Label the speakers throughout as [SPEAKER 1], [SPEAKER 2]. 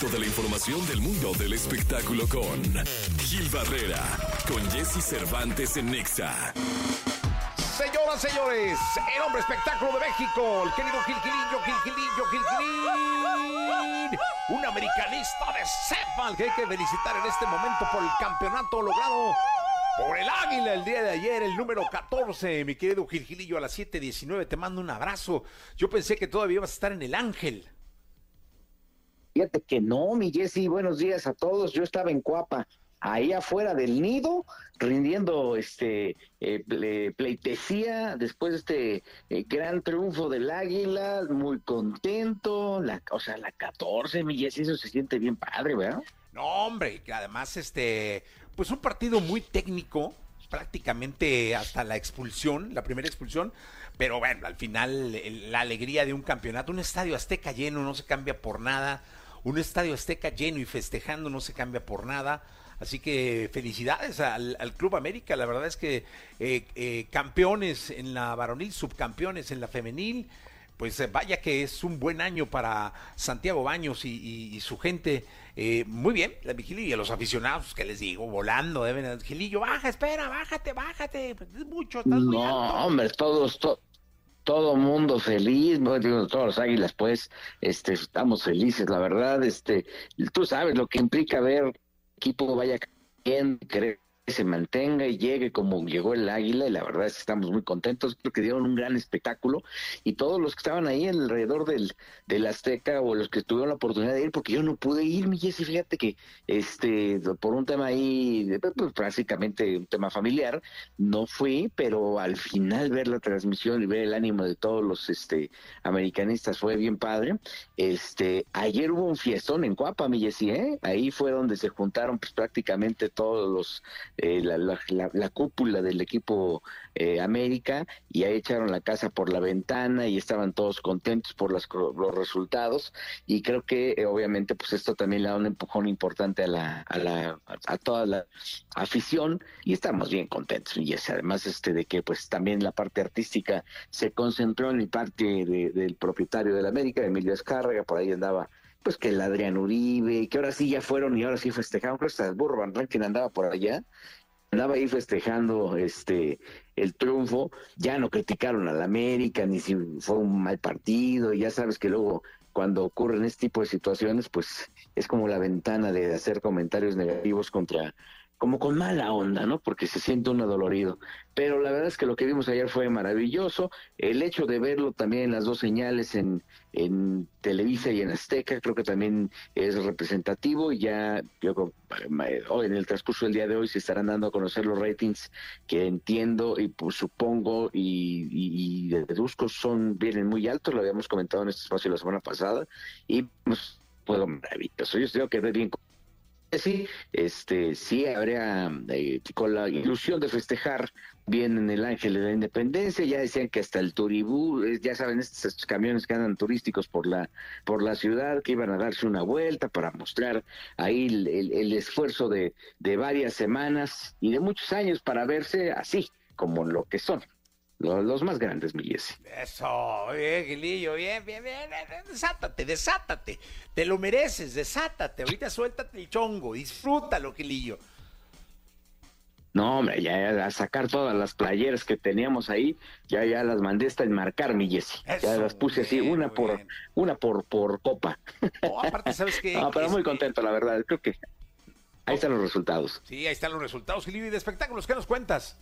[SPEAKER 1] Toda la información del mundo del espectáculo con Gil Barrera, con Jesse Cervantes en Nexa.
[SPEAKER 2] Señoras, señores, el hombre espectáculo de México, el querido Gil Gilillo, Gil Gilillo, Gil Gilín, un americanista de cepa que hay que felicitar en este momento por el campeonato logrado por el Águila el día de ayer, el número 14, mi querido Gil Gilillo, a las 7.19, te mando un abrazo. Yo pensé que todavía ibas a estar en el Ángel.
[SPEAKER 3] Fíjate que no, mi Jessy, buenos días a todos. Yo estaba en Cuapa, ahí afuera del nido, rindiendo este eh, ple- pleitesía después de este eh, gran triunfo del Águila, muy contento. La, o sea, la 14, mi Jessy, eso se siente bien padre, ¿verdad?
[SPEAKER 2] No, hombre, que además, este, pues un partido muy técnico, prácticamente hasta la expulsión, la primera expulsión, pero bueno, al final el- la alegría de un campeonato, un estadio azteca lleno no se cambia por nada, un estadio azteca lleno y festejando no se cambia por nada. Así que felicidades al, al Club América. La verdad es que eh, eh, campeones en la varonil, subcampeones en la femenil, pues eh, vaya que es un buen año para Santiago Baños y, y- y su gente. Eh, muy bien, la vigilia y a los aficionados, que les digo, volando, deben, Gilillo, baja, espera, bájate, bájate, pues, es mucho, estás muy
[SPEAKER 3] No,
[SPEAKER 2] alto".
[SPEAKER 3] hombre, todos, to- todo mundo feliz, bueno, digo, todos los águilas, pues, este, estamos felices, la verdad, este, tú sabes lo que implica ver equipo vaya querer que se mantenga y llegue como llegó el águila, y la verdad es que estamos muy contentos, creo que dieron un gran espectáculo, y todos los que estaban ahí alrededor del, del Azteca, o los que tuvieron la oportunidad de ir, porque yo no pude ir, mi Jessy, fíjate que, este, por un tema ahí, pues, básicamente un tema familiar, no fui, pero al final ver la transmisión y ver el ánimo de todos los este americanistas fue bien padre. Este, ayer hubo un fiestón en Cuapa, mi Jessy, ¿eh? Ahí fue donde se juntaron pues prácticamente todos los eh, la, la- la- la cúpula del equipo eh, América y ahí echaron la casa por la ventana y estaban todos contentos por las, los resultados. Y creo que eh, obviamente pues esto también le da un empujón importante a la a la a toda la afición y estamos bien contentos y es además este de que pues también la parte artística se concentró en el parte de- del propietario de la América Emilio Escárraga por ahí andaba pues que el Adrián Uribe que ahora sí ya fueron y ahora sí festejaron creo que Burro Van Rankin andaba por allá andaba ahí festejando este el triunfo, ya no criticaron a la América, ni si fue un mal partido, y ya sabes que luego cuando ocurren este tipo de situaciones, pues es como la ventana de hacer comentarios negativos contra, como con mala onda, ¿no? Porque se siente uno dolorido. Pero la verdad es que lo que vimos ayer fue maravilloso. El hecho de verlo también en las dos señales, en, Televisa y en Azteca, creo que también es representativo. Ya, yo en el transcurso del día de hoy se estarán dando a conocer los ratings que entiendo y pues, supongo y, deduzco son vienen muy altos. Lo habíamos comentado en este espacio la semana pasada. Y pues, puedo maravilloso. Yo creo que bien sí, este, sí habría eh, con la ilusión de festejar bien en el Ángel de la Independencia, ya decían que hasta el Turibú, eh, ya saben, estos, camiones que andan turísticos por la, por la ciudad, que iban a darse una vuelta para mostrar ahí el, el- el esfuerzo de, de varias semanas y de muchos años para verse así, como lo que son, lo- los más grandes, mi Jessy.
[SPEAKER 2] Eso, bien, Gilillo, bien, bien, bien, desátate, desátate, te lo mereces, desátate, ahorita suéltate el chongo, disfrútalo, Gilillo.
[SPEAKER 3] No, hombre, ya, ya a sacar todas las playeras que teníamos ahí, ya ya las mandé hasta enmarcar, mi Jessy. Ya las puse así, una por
[SPEAKER 2] bien.
[SPEAKER 3] una por por copa.
[SPEAKER 2] No, aparte, ¿sabes qué?
[SPEAKER 3] No, pero muy
[SPEAKER 2] Este,
[SPEAKER 3] contento, la verdad. Creo que ahí están los resultados.
[SPEAKER 2] Sí, ahí están los resultados, Gilillo, y de espectáculos, ¿qué nos cuentas?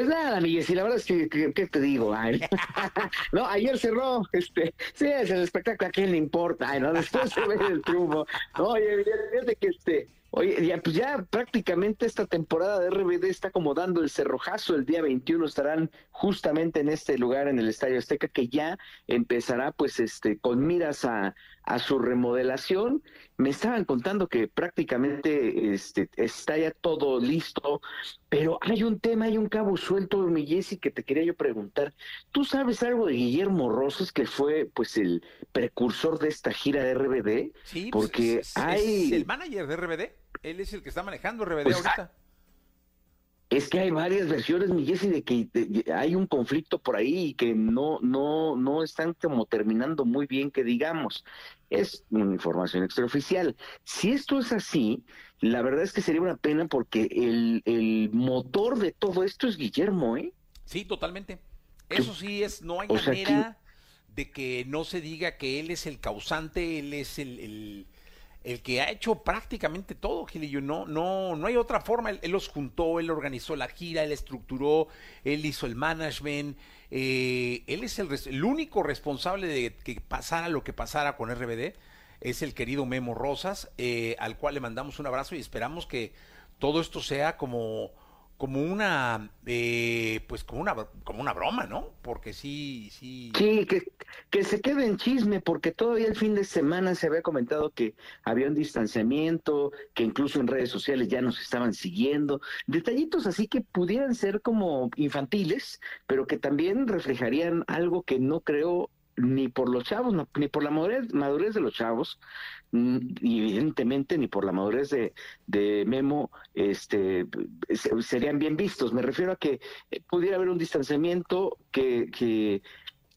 [SPEAKER 3] Pues nada, mi Jessy, la verdad es que, que- ¿qué te digo? Ay, no, ayer cerró, este, sí, es el espectáculo, ¿a quién le importa? Ay, no, después se ve el triunfo. Oye, fíjate que este, oye, ya, pues ya prácticamente esta temporada de RBD está como dando el cerrojazo, el día 21 estarán justamente en este lugar, en el Estadio Azteca, que ya empezará, pues, este, con miras a, a su remodelación. Me estaban contando que prácticamente este, está ya todo listo, pero hay un tema, hay un cabo suelto, mi Jessy, que te quería yo preguntar. ¿Tú sabes algo de Guillermo Rosas, que fue pues el precursor de esta gira de RBD?
[SPEAKER 2] Sí, pues,
[SPEAKER 3] Porque
[SPEAKER 2] es, es-
[SPEAKER 3] hay...
[SPEAKER 2] es el manager de RBD, él es el que está manejando RBD
[SPEAKER 3] Pues,
[SPEAKER 2] ahorita.
[SPEAKER 3] Es que hay varias versiones, mi Jessy, de que de- de- hay un conflicto por ahí y que no, no, no están como terminando muy bien, que digamos. Es una información extraoficial. Si esto es así, la verdad es que sería una pena porque el, el motor de todo esto es Guillermo, ¿eh?
[SPEAKER 2] Sí, totalmente. Eso sí es, no hay manera de que no se diga que él es el causante, él es el, el, que ha hecho prácticamente todo, Gilillo. No, no, no hay otra forma. Él, los juntó, él organizó la gira, él estructuró, él hizo el management. Eh, él es el, el único responsable de que pasara lo que pasara con RBD es el querido Memo Rosas, eh, al cual le mandamos un abrazo y esperamos que todo esto sea como como una eh, pues como una como una broma no porque sí sí.
[SPEAKER 3] Sí que, que se quede en chisme porque todavía el fin de semana se había comentado que había un distanciamiento que incluso en redes sociales ya nos estaban siguiendo. Detallitos así que pudieran ser como infantiles pero que también reflejarían algo que no creo ni por los chavos, ni por la madurez, de los chavos, mm, y evidentemente ni por la madurez de, de Memo, este, serían bien vistos. Me refiero a que eh, pudiera haber un distanciamiento que, que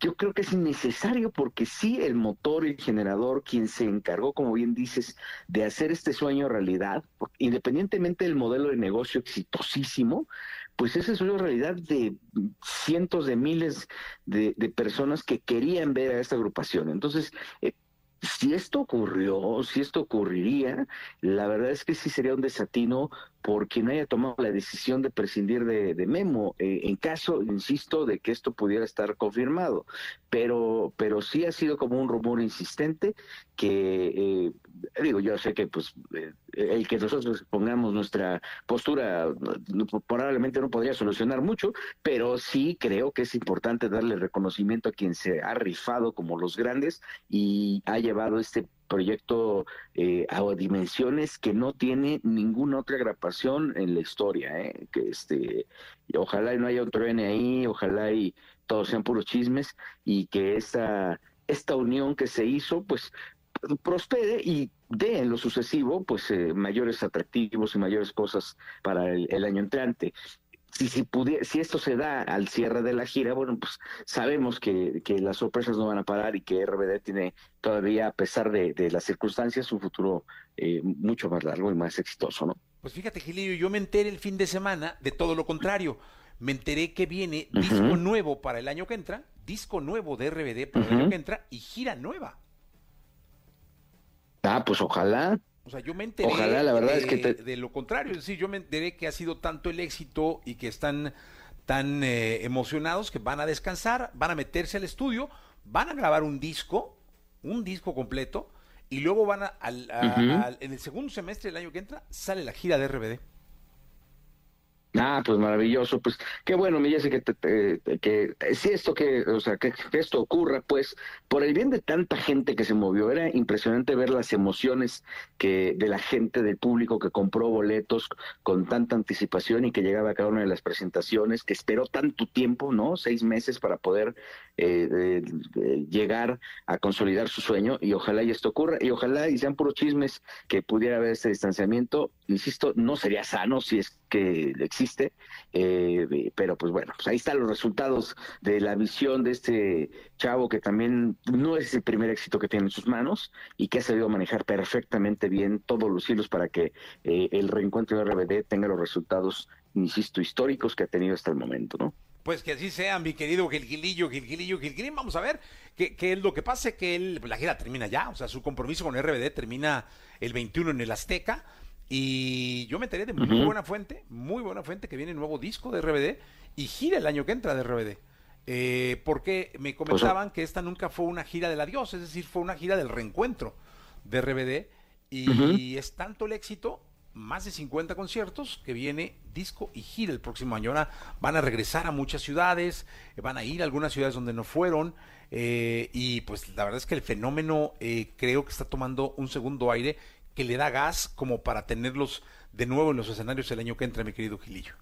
[SPEAKER 3] yo creo que es innecesario porque sí el motor, el generador, quien se encargó, como bien dices, de hacer este sueño realidad, independientemente del modelo de negocio exitosísimo, pues ese es una realidad de cientos de miles de, personas que querían ver a esta agrupación. Entonces, eh, si esto ocurrió, si esto ocurriría, la verdad es que sí sería un desatino por quien haya tomado la decisión de prescindir de, Memo, eh, en caso, insisto, de que esto pudiera estar confirmado. Pero, pero sí ha sido como un rumor insistente que, eh, digo, yo sé que pues eh, el que nosotros pongamos nuestra postura probablemente no podría solucionar mucho, pero sí creo que es importante darle reconocimiento a quien se ha rifado como los grandes y ha llevado este proyecto eh, a dimensiones que no tiene ninguna otra grabación en la historia, ¿eh? que este, ojalá y no haya otro N ahí, ojalá y todos sean puros chismes y que esta, esta unión que se hizo, pues prospere y dé en lo sucesivo pues eh, mayores atractivos y mayores cosas para el año entrante si, si, si esto se da al cierre de la gira, bueno, pues sabemos que, que las sorpresas no van a parar y que RBD tiene todavía, a pesar de, de las circunstancias, un futuro eh, mucho más largo y más exitoso, ¿no?
[SPEAKER 2] Pues fíjate, Gilillo, yo me enteré el fin de semana de todo lo contrario. Me enteré que viene disco nuevo para el año que entra, disco nuevo de RBD para el año que entra y gira nueva.
[SPEAKER 3] Ah, pues ojalá.
[SPEAKER 2] O sea, yo me enteré Ojalá, la verdad de, es que de lo contrario, es decir, yo me enteré que ha sido tanto el éxito y que están tan eh, emocionados que van a descansar, van a meterse al estudio, van a grabar un disco, un disco completo, y luego van a, al, en el segundo semestre del año que entra, sale la gira de RBD.
[SPEAKER 3] Ah, pues maravilloso, pues qué bueno, me dice que, que si esto que, o sea, que, esto ocurra, pues por el bien de tanta gente que se movió, era impresionante ver las emociones que de la gente, del público que compró boletos con tanta anticipación y que llegaba a cada una de las presentaciones, que esperó tanto tiempo, ¿no? Seis meses para poder eh, llegar a consolidar su sueño y ojalá y esto ocurra y ojalá y sean puros chismes que pudiera haber este distanciamiento, insisto, no sería sano si es que existe, eh, pero pues bueno, pues ahí están los resultados de la visión de este chavo que también no es el primer éxito que tiene en sus manos y que ha sabido manejar perfectamente bien todos los hilos para que eh, el reencuentro de RBD tenga los resultados, insisto, históricos que ha tenido hasta el momento, ¿no?
[SPEAKER 2] Pues que así sea, mi querido Gilgilillo, Gilgilillo, Gilgilín. Vamos a ver qué, es lo que pasa, que él, pues, la gira termina ya, o sea, su compromiso con RBD termina el 21 en el Azteca. Y yo me enteré de muy buena fuente, muy buena fuente, que viene el nuevo disco de RBD y gira el año que entra de RBD. Eh, porque me comentaban que esta nunca fue una gira del adiós, es decir, fue una gira del reencuentro de RBD. Y es tanto el éxito, más de 50 conciertos, que viene disco y gira el próximo año. Ahora van a regresar a muchas ciudades, van a ir a algunas ciudades donde no fueron. Eh, y pues la verdad es que el fenómeno eh, creo que está tomando un segundo aire que le da gas como para tenerlos de nuevo en los escenarios el año que entra, mi querido Gilillo.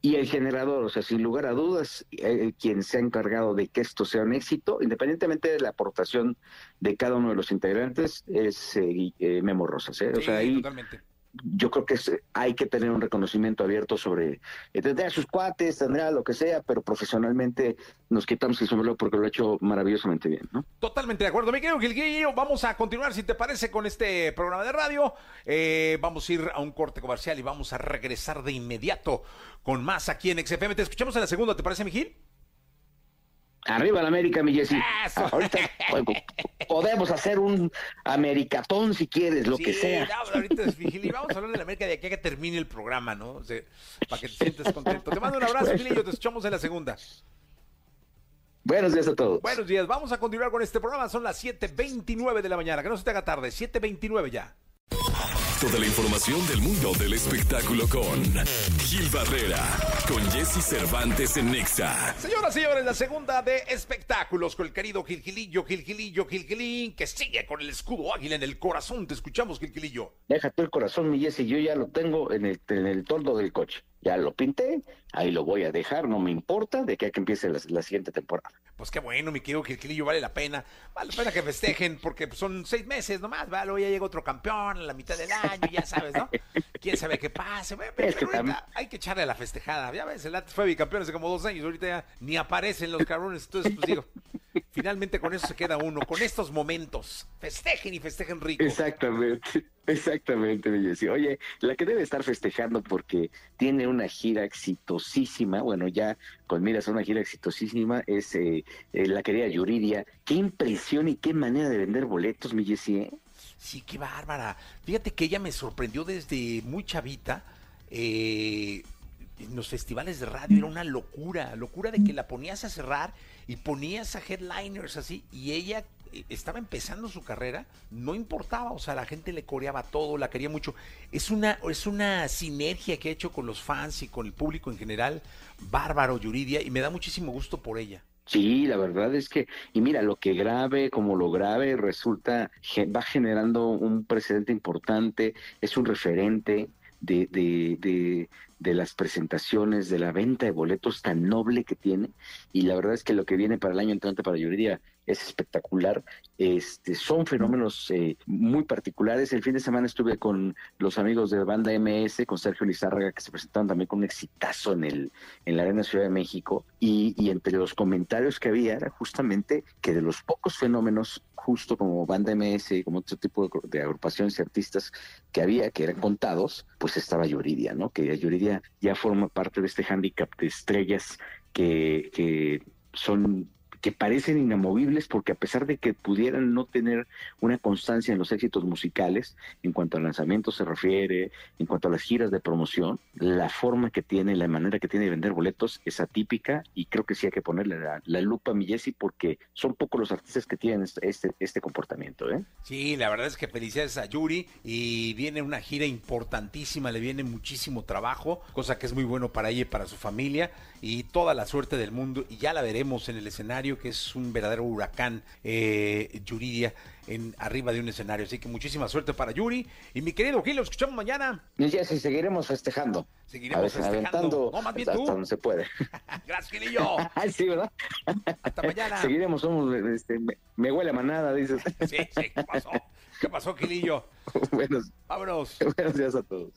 [SPEAKER 3] Y el generador, o sea, sin lugar a dudas, eh, quien se ha encargado de que esto sea un éxito, independientemente de la aportación de cada uno de los integrantes, es eh, eh Memo Rosas. ¿eh? o sea, ahí yo creo que hay que tener un reconocimiento abierto sobre, eh, tendrá sus cuates, tendrá lo que sea, pero profesionalmente nos quitamos el sombrero porque lo ha hecho maravillosamente bien, ¿no?
[SPEAKER 2] Totalmente de acuerdo, mi querido Gilguillo, vamos a continuar, si te parece, con este programa de radio, eh, vamos a ir a un corte comercial y vamos a regresar de inmediato con más aquí en XFM, te escuchamos en la segunda, ¿te parece, mi Gil?
[SPEAKER 3] Arriba la América, mi Jessy. Ahorita podemos hacer un americatón si quieres, lo que sea.
[SPEAKER 2] No, ahorita es y vamos a hablar de la América de aquí a que termine el programa, ¿no? O sea, para que te sientas contento. Te mando un abrazo, Gilillo, te escuchamos en la segunda.
[SPEAKER 3] Buenos días a todos.
[SPEAKER 2] Buenos días, vamos a continuar con este programa. Son las 7.29 de la mañana, que no se te haga tarde, 7.29 ya.
[SPEAKER 1] Toda la información del mundo del espectáculo con Gil Barrera, con Jesse Cervantes en Nexa.
[SPEAKER 2] Señoras y señores, la segunda de espectáculos con el querido Gilgilillo, Gilgilillo, Gilgilín, que sigue con el escudo águila en el corazón. Te escuchamos, Gilgilillo.
[SPEAKER 3] Déjate el corazón, mi Jesse, yo ya lo tengo en el, en el tordo del coche ya lo pinté, ahí lo voy a dejar, no me importa de que, hay que empiece la, siguiente temporada.
[SPEAKER 2] Pues qué bueno, mi querido Quilquilillo, vale la pena, vale la pena que festejen, porque son seis meses nomás, ¿vale? Luego ya llega otro campeón a la mitad del año, ya sabes, ¿no? Quién sabe qué pase, pero, hay que echarle a la festejada, ya ves, el Atlas fue bicampeón hace como dos años, ahorita ya ni aparecen los cabrones, entonces pues digo, finalmente con eso se queda uno, con estos momentos, festejen y festejen rico.
[SPEAKER 3] Exactamente. Exactamente, Jessy. Oye, la que debe estar festejando porque tiene una gira exitosísima, bueno, ya con miras a una gira exitosísima, es eh, eh, la querida Yuridia. Qué impresión y qué manera de vender boletos, mi Jessy, ¿eh?
[SPEAKER 2] Sí, qué bárbara. Fíjate que ella me sorprendió desde muy chavita. Eh, en los festivales de radio era una locura, locura de que la ponías a cerrar y ponías a headliners así, y ella eh, estaba empezando su carrera, no importaba, o sea, la gente le coreaba todo, la quería mucho. Es una, es una sinergia que ha hecho con los fans y con el público en general, bárbaro Yuridia, y me da muchísimo gusto por ella.
[SPEAKER 3] Sí, la verdad es que, y mira, lo que grave, como lo grave, resulta, va generando un precedente importante, es un referente de, de, de, de las presentaciones, de la venta de boletos tan noble que tiene. Y la verdad es que lo que viene para el año entrante para Yuridia es espectacular. Este, son fenómenos eh, muy particulares. El fin de semana estuve con los amigos de banda MS, con Sergio Lizárraga, que se presentaron también con un exitazo en, el, en la Arena Ciudad de México. Y, y entre los comentarios que había era justamente que de los pocos fenómenos, justo como banda MS y como otro tipo de, agrupaciones y artistas que había, que eran contados, pues estaba Yuridia, ¿no? Que Yuridia ya forma parte de este hándicap de estrellas que, que son que parecen inamovibles porque a pesar de que pudieran no tener una constancia en los éxitos musicales, en cuanto al lanzamiento se refiere, en cuanto a las giras de promoción, la forma que tiene, la manera que tiene de vender boletos es atípica y creo que sí hay que ponerle la, lupa a mi porque son pocos los artistas que tienen este, este, este comportamiento. ¿eh?
[SPEAKER 2] Sí, la verdad es que felicidades a Yuri y viene una gira importantísima, le viene muchísimo trabajo, cosa que es muy bueno para ella y para su familia y toda la suerte del mundo y ya la veremos en el escenario que es un verdadero huracán eh, Yuridia en arriba de un escenario. Así que muchísima suerte para Yuri. Y mi querido Gil, lo escuchamos mañana.
[SPEAKER 3] Y ya sí, seguiremos festejando.
[SPEAKER 2] Seguiremos festejando.
[SPEAKER 3] No, más bien hasta donde se puede.
[SPEAKER 2] Gracias, Gilillo.
[SPEAKER 3] sí, ¿verdad?
[SPEAKER 2] Hasta mañana.
[SPEAKER 3] Seguiremos, somos, este, me, huele a manada, dices.
[SPEAKER 2] sí, sí, ¿qué pasó? ¿Qué pasó, Gilillo?
[SPEAKER 3] Buenos,
[SPEAKER 2] Vámonos.
[SPEAKER 3] Buenos días a todos.